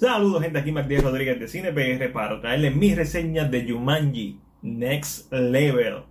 Saludos gente, aquí Martínez Rodríguez de CinePR para traerles mis reseñas de Jumanji Next Level.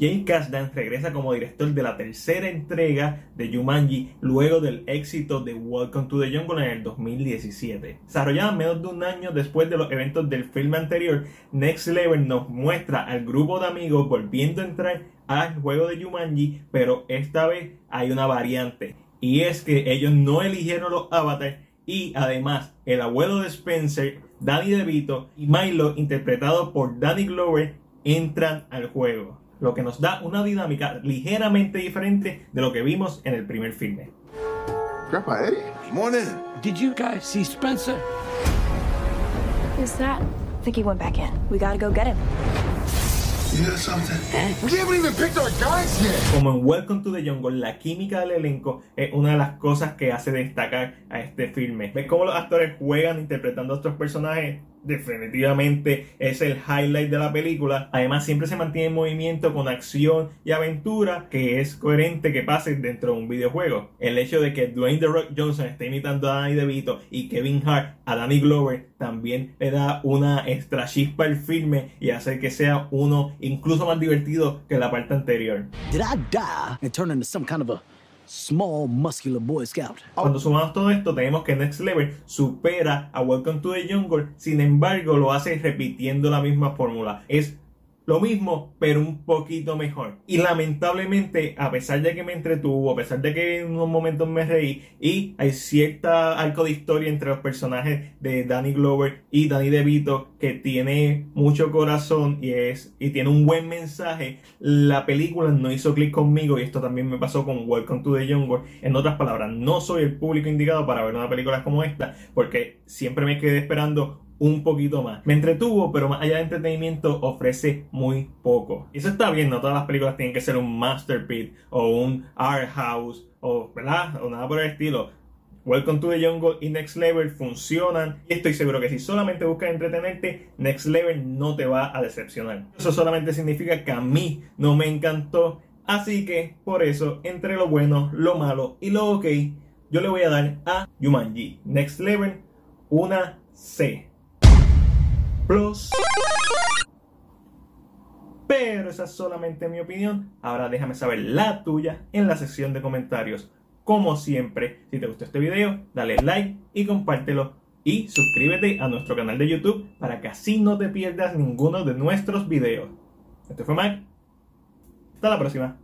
Jay Kasdan regresa como director de la tercera entrega de Jumanji luego del éxito de Welcome to the Jungle en el 2017. Desarrollada menos de un año después de los eventos del filme anterior, Next Level nos muestra al grupo de amigos volviendo a entrar al juego de Jumanji, pero esta vez hay una variante y es que ellos no eligieron los avatars y además el abuelo de Spencer, Danny DeVito y Milo interpretado por Danny Glover entran al juego lo que nos da una dinámica ligeramente diferente de lo que vimos en el primer filme. Grandpa Eddie, morning. Did you guys see Spencer? Who's that? I think he went back in. We gotta go get him. You hear something? We haven't even picked our guys yet. Como en Welcome to the Jungle, la química del elenco es una de las cosas que hace destacar a este filme. ¿Ves cómo los actores juegan interpretando a estos personajes? Definitivamente es el highlight de la película. Además, siempre se mantiene en movimiento con acción y aventura que es coherente que pase dentro de un videojuego. El hecho de que Dwayne The Rock Johnson esté imitando a Danny DeVito y Kevin Hart a Danny Glover también le da una extra chispa al filme y hace que sea uno incluso más divertido que la parte anterior. Did I die and turn into some kind of a small muscular boy scout? Cuando sumamos todo esto, tenemos que Next Level supera a Welcome to the Jungle, sin embargo, lo hace repitiendo la misma fórmula. Es lo mismo, pero un poquito mejor. Y lamentablemente, a pesar de que me entretuvo, a pesar de que en unos momentos me reí, y hay cierta arco de historia entre los personajes de Danny Glover y Danny DeVito que tiene mucho corazón y, es, y tiene un buen mensaje, la película no hizo clic conmigo y esto también me pasó con Welcome to the Jungle. En otras palabras, no soy el público indicado para ver una película como esta porque siempre me quedé esperando un poquito más. Me entretuvo, pero más allá de entretenimiento ofrece muy poco. Y eso está bien, no todas las películas tienen que ser un masterpiece o un art house o, ¿verdad? o nada por el estilo. Welcome to the Jungle y Next Level funcionan y estoy seguro que si solamente buscas entretenerte, Next Level no te va a decepcionar. Eso solamente significa que a mí no me encantó, así que por eso entre lo bueno, lo malo y lo ok, yo le voy a dar a Jumanji Next Level una C. Pero esa es solamente mi opinión. Ahora déjame saber la tuya en la sección de comentarios. Como siempre, si te gustó este video, dale like y compártelo. Y suscríbete a nuestro canal de YouTube para que así no te pierdas ninguno de nuestros videos. Este fue Mike. Hasta la próxima.